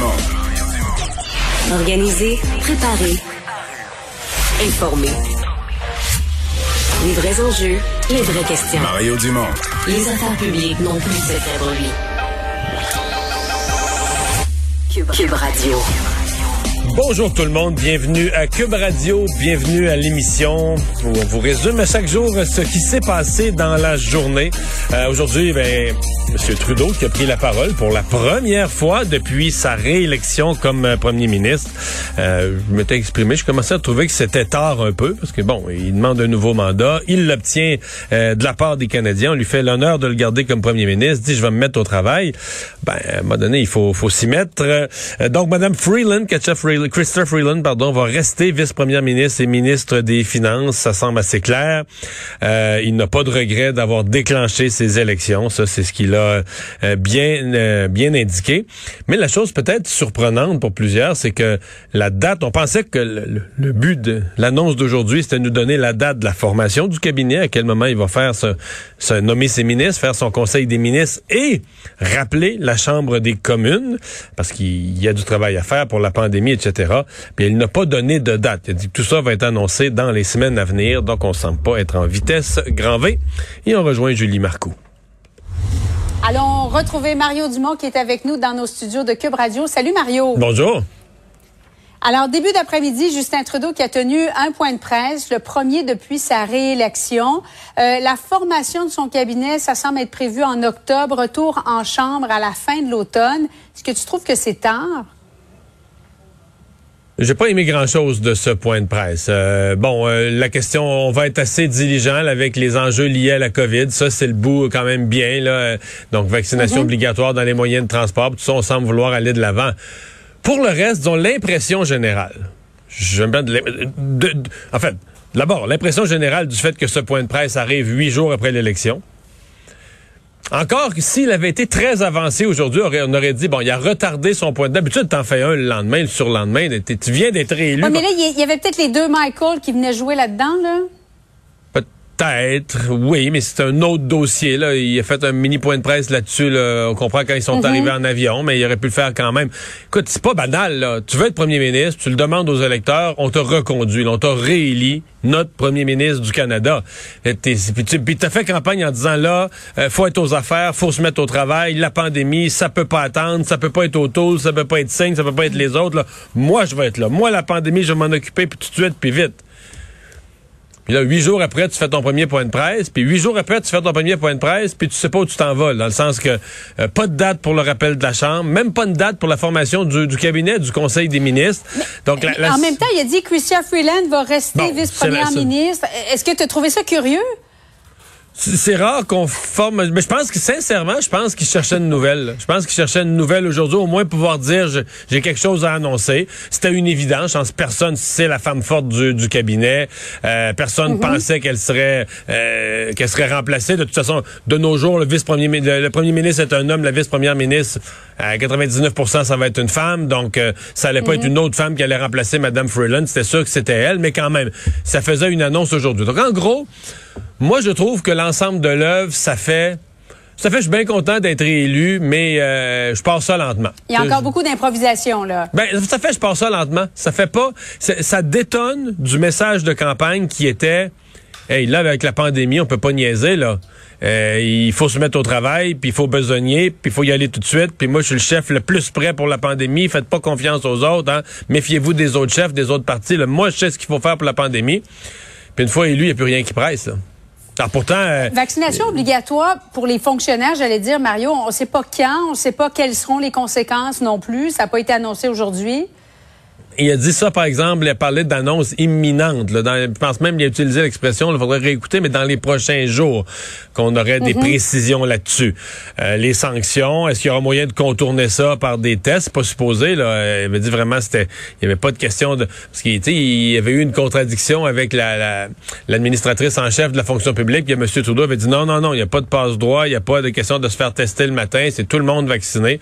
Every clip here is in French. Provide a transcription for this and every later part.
Dumont. Organiser, préparer, informer. Les vrais enjeux, les vraies questions. Mario Dumont. Les affaires publiques n'ont plus de lui. Cube, Cube Radio. Bonjour tout le monde, bienvenue à Cube Radio, bienvenue à l'émission où on vous résume à chaque jour ce qui s'est passé dans la journée. Euh, Aujourd'hui, ben, M. Trudeau qui a pris la parole pour la première fois depuis sa réélection comme euh, premier ministre. Euh, je m'étais exprimé, je commençais à trouver que c'était tard un peu parce que bon, il demande un nouveau mandat, il l'obtient euh, de la part des Canadiens, on lui fait l'honneur de le garder comme premier ministre, dit je vais me mettre au travail. Ben, à un moment donné, il faut, faut s'y mettre. Euh, donc, Mme Freeland, Ketchup Freeland, Christopher Freeland, pardon, va rester vice-première ministre et ministre des Finances. Ça semble assez clair. Euh, il n'a pas de regret d'avoir déclenché ces élections. Ça, c'est ce qu'il a euh, bien, euh, bien indiqué. Mais la chose peut-être surprenante pour plusieurs, c'est que la date, on pensait que le, le but de l'annonce d'aujourd'hui, c'était de nous donner la date de la formation du cabinet, à quel moment il va faire se, se nommer ses ministres, faire son conseil des ministres et rappeler la Chambre des communes, parce qu'il y a du travail à faire pour la pandémie, etc. Puis il n'a pas donné de date. Il a dit que tout ça va être annoncé dans les semaines à venir, donc on semble pas être en vitesse grand V. Et on rejoint Julie Marcoux. Allons retrouver Mario Dumont qui est avec nous dans nos studios de Cube Radio. Salut Mario. Bonjour. Alors, début d'après-midi, Justin Trudeau qui a tenu un point de presse, le premier depuis sa réélection. Euh, la formation de son cabinet, ça semble être prévu en octobre, retour en chambre à la fin de l'automne. Est-ce que tu trouves que c'est tard? J'ai pas aimé grand-chose de ce point de presse. Euh, bon, euh, la question, on va être assez diligent là, avec les enjeux liés à la COVID. Ça, c'est le bout quand même bien. Là. Donc, vaccination Mhm. obligatoire dans les moyens de transport. Tout ça, on semble vouloir aller de l'avant. Pour le reste, disons l'impression générale. De de- de- en fait, d'abord, l'impression générale du fait que ce point de presse arrive huit jours après l'élection. Encore s'il avait été très avancé aujourd'hui, on aurait- dit, bon, il a retardé son point de D'habitude, t'en fais un le lendemain, le surlendemain. Tu viens d'être réélu. Ouais, mais là, il y avait peut-être les deux Michael qui venaient jouer là-dedans, là. Peut-être, oui, mais c'est un autre dossier. Là. Il a fait un mini point de presse là-dessus. Là. On comprend quand ils sont arrivés en avion, mais il aurait pu le faire quand même. Écoute, c'est pas banal. Là. Tu veux être premier ministre, tu le demandes aux électeurs, on te reconduit, là. on t'a rééli notre premier ministre du Canada. Puis t'as fait campagne en disant là, euh, faut être aux affaires, faut se mettre au travail, la pandémie, ça peut pas attendre, ça peut pas être autour, ça peut pas être signe, ça peut pas être les autres. Là. Moi, je vais être là. Moi, la pandémie, je vais m'en occuper, puis tout de suite, puis vite. Puis là, huit jours après, tu fais ton premier point de presse. Puis huit jours après, tu fais ton premier point de presse. Puis tu sais pas où tu t'en vas. Dans le sens que euh, pas de date pour le rappel de la Chambre. Même pas de date pour la formation du, du cabinet du Conseil des ministres. Donc, la- la- En même temps, il a dit que Chrystia Freeland va rester Bon, vice-première ministre. Est-ce que tu as trouvé ça curieux? C'est rare qu'on forme. Mais je pense que sincèrement, je pense qu'il cherchait une nouvelle. Je pense qu'il cherchait une nouvelle aujourd'hui, au moins pouvoir dire j'ai quelque chose à annoncer. C'était une évidence. Je pense que personne c'est la femme forte du, du cabinet. Euh, personne pensait qu'elle serait euh, qu'elle serait remplacée. De toute façon, de nos jours, le vice-premier mi- le, le premier ministre est un homme, la vice-première ministre à 99% ça va être une femme. Donc euh, ça allait pas être une autre femme qui allait remplacer Madame Freeland. C'était sûr que c'était elle, mais quand même, ça faisait une annonce aujourd'hui. Donc en gros. Moi, je trouve que l'ensemble de l'œuvre, ça fait. Ça fait, je suis bien content d'être élu, mais euh, je pars ça lentement. Il y a Je- encore beaucoup d'improvisation, là. Ben, ça fait, je pars ça lentement. Ça fait pas. ça- Ça détonne du message de campagne qui était. Hey, là, avec la pandémie, on peut pas niaiser, là. Euh, il faut se mettre au travail, puis il faut besogner, puis il faut y aller tout de suite. Puis moi, je suis le chef le plus prêt pour la pandémie. Faites pas confiance aux autres. Hein. Méfiez-vous des autres chefs, des autres partis. là. Moi, je sais ce qu'il faut faire pour la pandémie. Puis une fois élu, il n'y a plus rien qui presse. Là. Alors pourtant, euh, Vaccination obligatoire pour les fonctionnaires, j'allais dire, Mario, on ne sait pas quand, on ne sait pas quelles seront les conséquences non plus. Ça n'a pas été annoncé aujourd'hui. Il a dit ça, par exemple, il a parlé d'annonces imminentes. Là, dans, je pense même qu'il a utilisé l'expression, il faudrait réécouter, mais dans les prochains jours, qu'on aurait des précisions là-dessus. Euh, les sanctions, est-ce qu'il y aura moyen de contourner ça par des tests? Pas supposé. Là. Euh, Il avait dit vraiment, c'était, il n'y avait pas de question de... Parce qu'il il y avait eu une contradiction avec la, la- l'administratrice en chef de la fonction publique. Puis M. Trudeau avait dit non, non, non, il n'y a pas de passe-droit, il n'y a pas de question de se faire tester le matin, c'est tout le monde vacciné.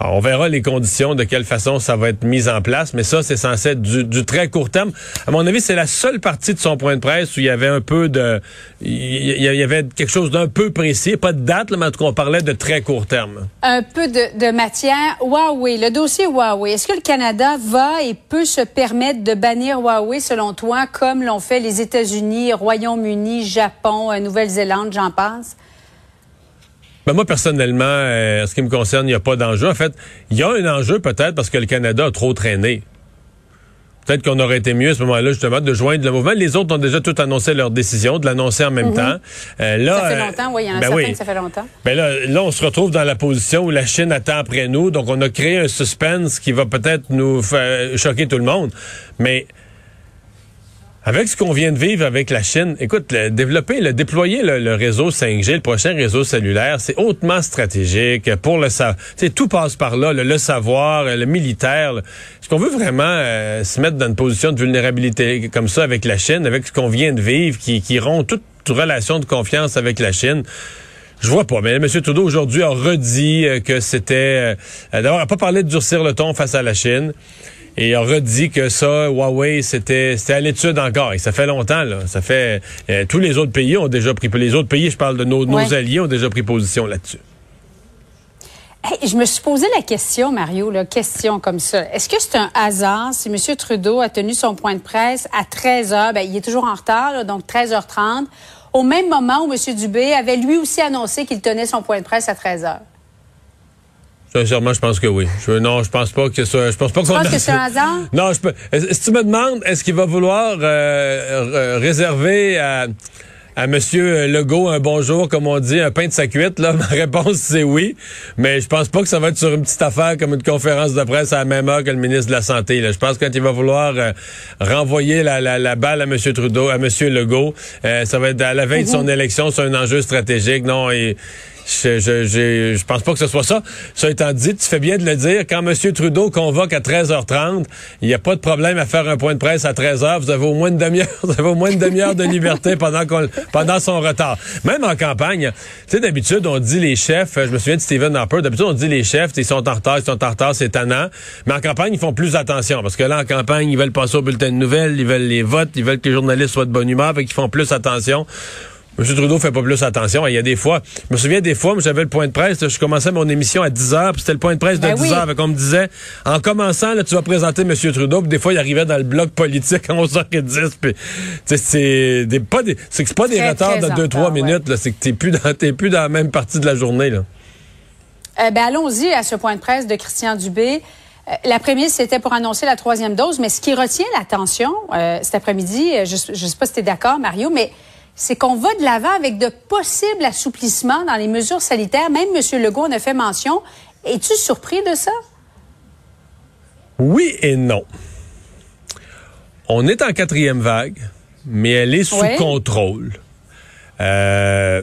Alors, on verra les conditions, de quelle façon ça va être mis en place, mais ça, c'est censé être du, très court terme. À mon avis, c'est la seule partie de son point de presse où il y avait un peu de... Il y avait quelque chose d'un peu précis, pas de date, mais en tout cas, on parlait de très court terme. Un peu de, de matière. Huawei, le dossier Huawei, est-ce que le Canada va et peut se permettre de bannir Huawei, selon toi, comme l'ont fait les États-Unis, Royaume-Uni, Japon, euh, Nouvelle-Zélande, j'en passe? Ben moi, personnellement, euh, en ce qui me concerne, il n'y a pas d'enjeu. En fait, il y a un enjeu peut-être parce que le Canada a trop traîné. Peut-être qu'on aurait été mieux à ce moment-là, justement, de joindre le mouvement. Les autres ont déjà tout annoncé leur décision, de l'annoncer en même mhm. temps. Euh, là, ça fait longtemps, oui, il y en a ben que ça fait longtemps. Ben là, là, on se retrouve dans la position où la Chine attend après nous. Donc, on a créé un suspense qui va peut-être nous faire choquer tout le monde. Mais avec ce qu'on vient de vivre avec la Chine, écoute, développer, le déployer le, réseau 5G, le prochain réseau cellulaire, c'est hautement stratégique pour le savoir. Tout passe par là, le, savoir, le militaire. Est-ce qu'on veut vraiment euh, se mettre dans une position de vulnérabilité comme ça avec la Chine, avec ce qu'on vient de vivre, qui, qui rompt toute, relation de confiance avec la Chine? Je vois pas. Mais M. Trudeau aujourd'hui a redit euh, que c'était... Euh, D'abord, n'a pas parlé de durcir le ton face à la Chine et a redit que ça, Huawei, c'était à l'étude encore. Et ça fait longtemps, là. Ça fait euh, tous les autres pays ont déjà pris les autres pays, je parle de nos, nos alliés, ont déjà pris position là-dessus. je me suis posé la question, Mario, la question comme ça. Est-ce que c'est un hasard si M. Trudeau a tenu son point de presse à 13 h, ben, il est toujours en retard, donc 13h30, au même moment où M. Dubé avait lui aussi annoncé qu'il tenait son point de presse à 13 h? Sincèrement, je pense que oui. Je, non, je pense pas que ça. Je pense pas qu'on. Tu penses que c'est un hasard? Non, je peux. Si tu me demandes, est-ce qu'il va vouloir euh, réserver à à Monsieur Legault un bonjour, comme on dit, un pain de sa cuite, là, ma réponse c'est oui. Mais je pense pas que ça va être sur une petite affaire comme une conférence de presse à la même heure que le ministre de la Santé. Là. Je pense que quand il va vouloir euh, renvoyer la, la, la, balle à Monsieur Trudeau, à Monsieur Legault, euh, ça va être à la veille de son mhm. élection, c'est un enjeu stratégique. Non, et je, je, je, pense pas que ce soit ça. Ça étant dit, tu fais bien de le dire. Quand M. Trudeau convoque à 13h30, il n'y a pas de problème à faire un point de presse à 13h. Vous avez au moins une demi-heure, vous avez au moins une demi-heure de liberté pendant qu'on, pendant son retard. Même en campagne, tu sais, d'habitude, on dit les chefs, je me souviens de Stephen Harper, d'habitude, on dit les chefs, ils sont en retard, ils sont en retard, c'est tannant. Mais en campagne, ils font plus attention. Parce que là, en campagne, ils veulent passer au bulletin de nouvelles, ils veulent les votes, ils veulent que les journalistes soient de bonne humeur, fait qu'ils font plus attention. M. Trudeau fait pas plus attention. Il y a des fois, je me souviens des fois, j'avais le point de presse, je commençais mon émission à 10 heures, puis c'était le point de presse de 10 ben heures. On me disait, en commençant, là, tu vas présenter M. Trudeau, puis des fois, il arrivait dans le bloc politique à 11h10, puis c'est des, pas des, c'est pas des retards de 2-3 minutes, c'est que t'es plus dans, t'es plus dans la même partie de la journée, là. Euh, ben, allons-y à ce point de presse de Christian Dubé. Euh, la prémisse, c'était pour annoncer la troisième dose, mais ce qui retient l'attention euh, cet après-midi, je ne sais pas si tu es d'accord, Mario, mais c'est qu'on va de l'avant avec de possibles assouplissements dans les mesures sanitaires. Même M. Legault en a fait mention. Es-tu surpris de ça? Oui et non. On est en quatrième vague, mais elle est sous contrôle. Euh,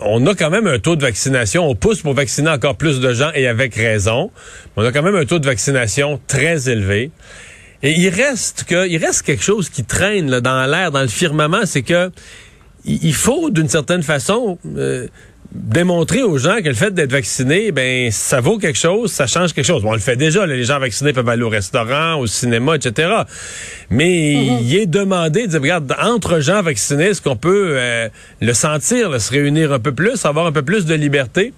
on a quand même un taux de vaccination. On pousse pour vacciner encore plus de gens et avec raison. On a quand même un taux de vaccination très élevé. Et il reste que, il reste quelque chose qui traîne là, dans l'air, dans le firmament, c'est que il faut d'une certaine façon euh, démontrer aux gens que le fait d'être vacciné, ben ça vaut quelque chose, ça change quelque chose. Bon, on le fait déjà, les gens vaccinés peuvent aller au restaurant, au cinéma, etc. Mais mm-hmm. il est demandé de dire, regarde, entre gens vaccinés, est-ce qu'on peut euh, le sentir, se réunir un peu plus, avoir un peu plus de liberté?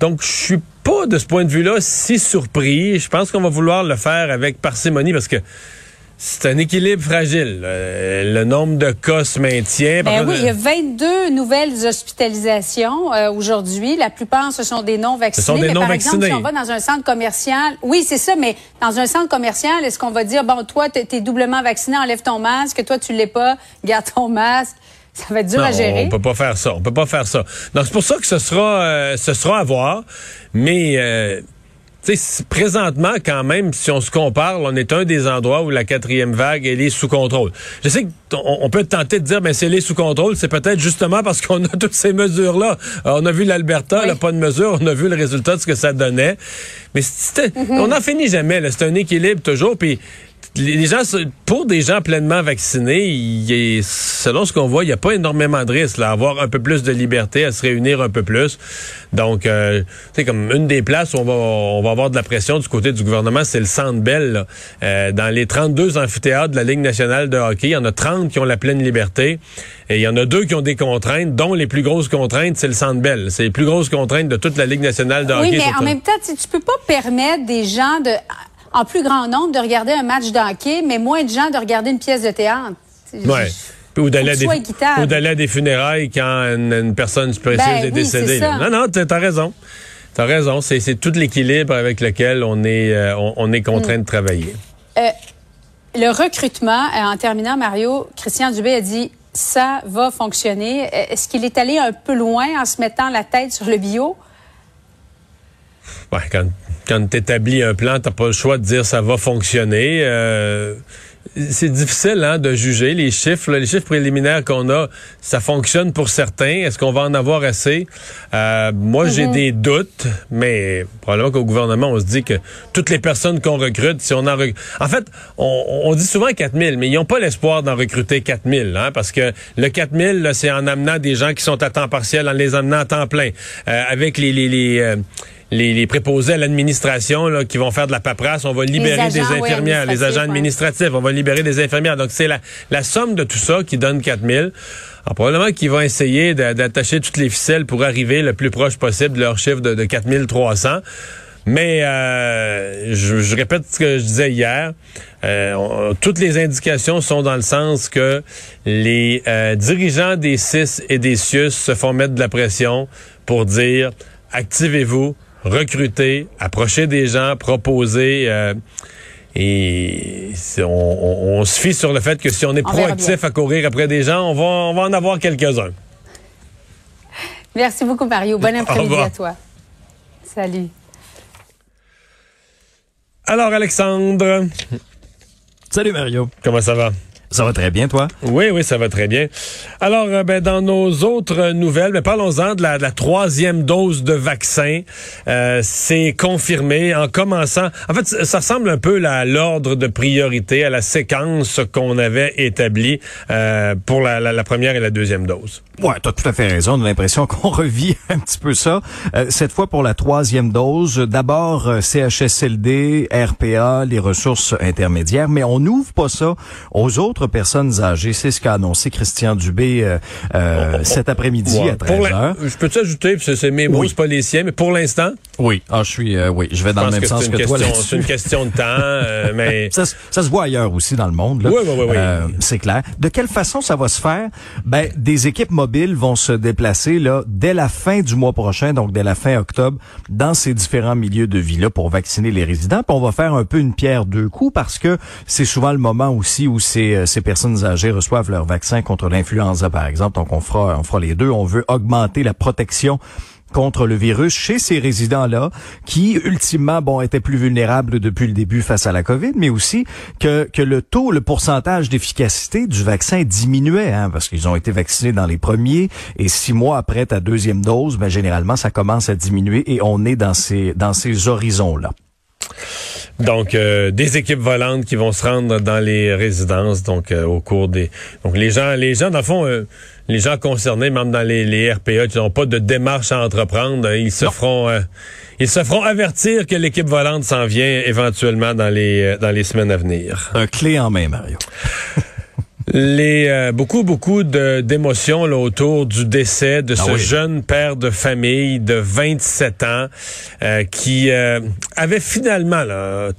Donc, je suis pas de ce point de vue-là si surpris. Je pense qu'on va vouloir le faire avec parcimonie parce que c'est un équilibre fragile. le nombre de cas se maintient. Ben oui, il y a 22 nouvelles hospitalisations euh, aujourd'hui. La plupart, ce sont des non-vaccinés. Ce sont des non-vaccinés. Par exemple, si on va dans un centre commercial, oui, c'est ça, mais dans un centre commercial, est-ce qu'on va dire, bon, toi, tu es doublement vacciné, enlève ton masque, toi, tu l'es pas, garde ton masque? Ça va être dur à gérer. On peut pas faire ça. On peut pas faire ça. Donc, c'est pour ça que ce sera, euh, ce sera à voir. Mais, euh, sais, présentement, quand même, si on se compare, on est un des endroits où la quatrième vague, elle est sous contrôle. Je sais qu'on on peut tenter de dire, mais si elle est sous contrôle, c'est peut-être justement parce qu'on a toutes ces mesures-là. On a vu l'Alberta, oui. pas de mesure, on a vu le résultat de ce que ça donnait. Mais mm-hmm. on n'en finit jamais. C'est un équilibre toujours. Puis les gens, pour des gens pleinement vaccinés, il est, selon ce qu'on voit, il n'y a pas énormément de risques. Là, avoir un peu plus de liberté, à se réunir un peu plus. Donc, euh, tu comme une des places où on va, on va avoir de la pression du côté du gouvernement, c'est le Centre Bell. Euh, dans les 32 amphithéâtres de la Ligue nationale de hockey, il y en a 30 qui ont la pleine liberté. Et il y en a deux qui ont des contraintes, dont les plus grosses contraintes, c'est le Centre Bell. C'est les plus grosses contraintes de toute la Ligue nationale de hockey. Oui, mais en même temps, tu peux pas permettre des gens de en plus grand nombre de regarder un match de hockey, mais moins de gens de regarder une pièce de théâtre. Ouais. Ou d'aller, à des, à des funérailles quand une, personne précieuse ben est décédée. non, non, t'as raison. T'as raison. C'est tout l'équilibre avec lequel on est, euh, on, est contraint de travailler. Euh, le recrutement, euh, en terminant, Mario, Christian Dubé a dit ça va fonctionner. Est-ce qu'il est allé un peu loin en se mettant la tête sur le bio? Ouais, quand quand tu établis un plan, t'as pas le choix de dire ça va fonctionner. Euh, c'est difficile hein, de juger les chiffres. les chiffres préliminaires qu'on a, ça fonctionne pour certains. Est-ce qu'on va en avoir assez? Euh, moi, j'ai mm-hmm. des doutes, mais probablement qu'au gouvernement, on se dit que toutes les personnes qu'on recrute, si on en recrute... En fait, on, dit souvent 4000, mais ils n'ont pas l'espoir d'en recruter 4000, hein, parce que le 4000, c'est en amenant des gens qui sont à temps partiel, en les amenant à temps plein. Euh, avec les... les, les les, préposés à l'administration qui vont faire de la paperasse, on va libérer des infirmières, les agents administratifs, on va libérer des infirmières. Donc c'est la, la somme de tout ça qui donne 4000. Alors, probablement qu'ils vont essayer d'attacher toutes les ficelles pour arriver le plus proche possible de leur chiffre de, de 4300. Mais euh, je, répète ce que je disais hier. Euh, toutes les indications sont dans le sens que les euh, dirigeants des CIS et des CIUS se font mettre de la pression pour dire activez-vous, recruter, approcher des gens, proposer. Euh, et on, se fie sur le fait que si on est proactif à courir après des gens, on va, on va en avoir quelques-uns. Merci beaucoup, Mario. Bon après-midi à toi. Salut. Alors, Alexandre. Salut, Mario. Comment ça va? Ça va très bien, toi? Oui, oui, ça va très bien. Alors, euh, ben, dans nos autres nouvelles, ben, parlons-en de la, troisième dose de vaccin. Euh, c'est confirmé en commençant. En fait, ça ressemble un peu à l'ordre de priorité, à la séquence qu'on avait établie euh, pour la, la, première et la deuxième dose. Ouais, tu as tout à fait raison. On a l'impression qu'on revit un petit peu ça. cette fois pour la troisième dose, d'abord CHSLD, RPA, les ressources intermédiaires, mais on n'ouvre pas ça aux autres personnes âgées. C'est ce qu'a annoncé Christian Dubé euh, euh, cet après-midi à 13 h Je peux t'ajouter, c'est mes mots, c'est pas les siens, mais pour l'instant. Oui, ah, je suis, euh, oui, je vais dans le même sens que, toi C'est une question de temps, mais ça, ça, se voit ailleurs aussi dans le monde. Là. Oui, oui, oui. c'est clair. De quelle façon ça va se faire? Ben, des équipes mobiles vont se déplacer là dès la fin du mois prochain, donc dès la fin octobre, dans ces différents milieux de vie là pour vacciner les résidents. Puis on va faire un peu une pierre deux coups parce que c'est souvent le moment aussi où c'est ces personnes âgées reçoivent leur vaccin contre l'influenza, par exemple. Donc, on fera, on fera les deux. On veut augmenter la protection contre le virus chez ces résidents-là qui, ultimement, bon, étaient plus vulnérables depuis le début face à la COVID, mais aussi que, que le taux, le pourcentage d'efficacité du vaccin diminuait, hein, parce qu'ils ont été vaccinés dans les premiers et six mois après ta deuxième dose, ben, généralement, ça commence à diminuer et on est dans ces, dans ces horizons-là. Donc, euh, des équipes volantes qui vont se rendre dans les résidences, donc euh, au cours des... Donc, les gens, les gens, dans le fond, euh, les gens concernés, même dans les, les RPA, qui n'ont pas de démarche à entreprendre, ils se feront... ils se feront avertir que l'équipe volante s'en vient éventuellement dans les, dans les semaines à venir. Un clé en main, Mario. Les euh, beaucoup beaucoup d'émotions autour du décès de ah ce jeune père de famille de 27 ans euh, qui euh, avait finalement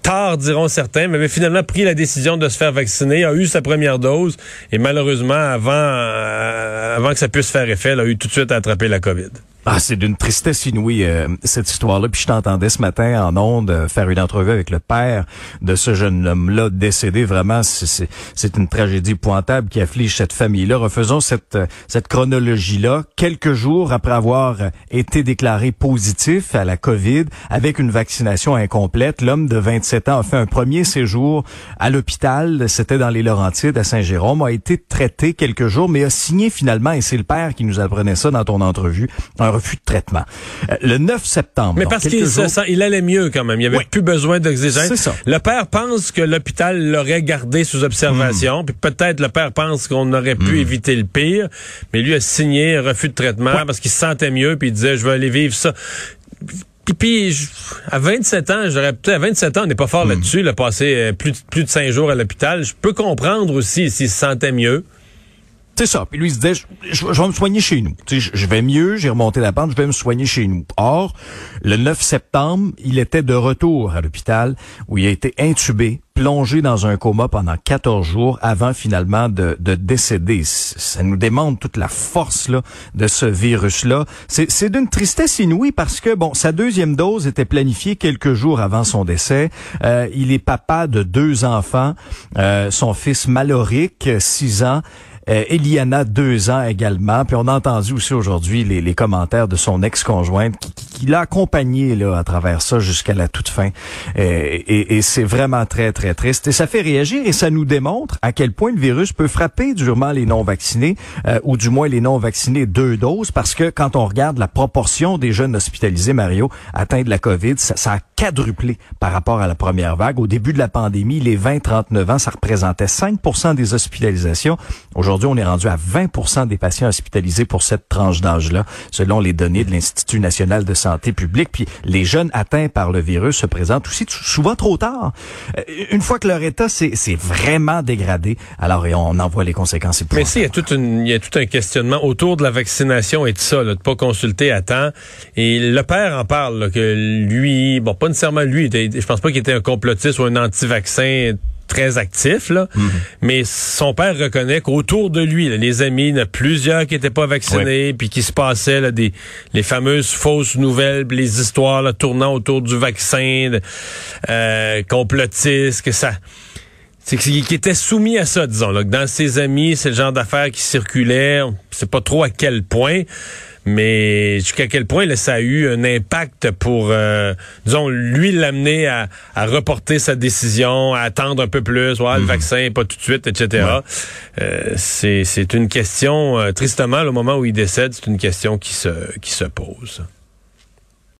tard diront certains mais avait finalement pris la décision de se faire vacciner a eu sa première dose et malheureusement avant avant que ça puisse faire effet a eu tout de suite attrapé la Covid. Ah, c'est d'une tristesse inouïe, euh, cette histoire-là. Puis je t'entendais ce matin en ondes euh, faire une entrevue avec le père de ce jeune homme-là décédé. Vraiment, c'est une tragédie pointable qui afflige cette famille-là. Refaisons cette, euh, chronologie-là. Quelques jours après avoir été déclaré positif à la COVID avec une vaccination incomplète, l'homme de 27 ans a fait un premier séjour à l'hôpital. C'était dans les Laurentides, à Saint-Jérôme. A été traité quelques jours, mais a signé finalement, et c'est le père qui nous apprenait ça dans ton entrevue, refus de traitement. Euh, le 9 septembre. Mais parce qu'il jours... il allait mieux quand même. Il n'y avait plus besoin d'oxygène. C'est ça. Le père pense que l'hôpital l'aurait gardé sous observation. Puis peut-être le père pense qu'on aurait pu éviter le pire. Mais lui a signé un refus de traitement parce qu'il se sentait mieux. Puis il disait, je vais aller vivre ça. Puis, puis à 27 ans, j'aurais peut-être à 27 ans, on n'est pas fort là-dessus, le passer euh, plus, plus de 5 jours à l'hôpital. Je peux comprendre aussi s'il se sentait mieux. C'est ça. Puis lui, il se disait, je, vais me soigner chez nous. Tu sais, je, vais mieux, j'ai remonté la pente, je vais me soigner chez nous. Or, le 9 septembre, il était de retour à l'hôpital où il a été intubé, plongé dans un coma pendant 14 jours avant finalement de, de décéder. Ça nous démontre toute la force là, de ce virus-là. C'est d'une tristesse inouïe parce que, bon, sa deuxième dose était planifiée quelques jours avant son décès. Euh, il est papa de deux enfants. Euh, son fils Maloric, 6 ans, euh, Eliana, deux ans également. Puis on a entendu aussi aujourd'hui les, les, commentaires de son ex-conjointe qui, qui, l'a accompagné là, à travers ça jusqu'à la toute fin. Euh, et, et c'est vraiment très, très triste. Et ça fait réagir et ça nous démontre à quel point le virus peut frapper durement les non-vaccinés, euh, ou du moins les non-vaccinés deux doses, parce que quand on regarde la proportion des jeunes hospitalisés, Mario, atteints de la COVID, ça, ça a quadruplé par rapport à la première vague. Au début de la pandémie, les 20-39 ans, ça représentait 5% des hospitalisations. On est rendu à 20 des patients hospitalisés pour cette tranche d'âge-là, selon les données de l'Institut national de santé publique. Puis les jeunes atteints par le virus se présentent aussi souvent trop tard. Euh, une fois que leur état s'est vraiment dégradé, alors on en voit les conséquences. Mais si, il y, a tout il y a tout un questionnement autour de la vaccination et de ça, là, de pas consulter à temps. Et le père en parle, que lui, bon, pas nécessairement lui, je pense pas qu'il était un complotiste ou un anti-vaccin très actif, là. Mhm. mais son père reconnaît qu'autour de lui, les amis, il y en a plusieurs qui n'étaient pas vaccinés, puis qui se passaient là, des les fameuses fausses nouvelles, les histoires là, tournant autour du vaccin, euh, complotistes, que ça c'est qui était soumis à ça, disons. Là, que dans ses amis, c'est le genre d'affaires qui circulait. C'est pas trop à quel point. Mais jusqu'à quel point là, ça a eu un impact pour, euh, disons, lui l'amener à, à, reporter sa décision, à attendre un peu plus, voir le mhm. vaccin, pas tout de suite, etc. Euh, c'est une question, euh, tristement, au moment où il décède, c'est une question qui se, qui se pose.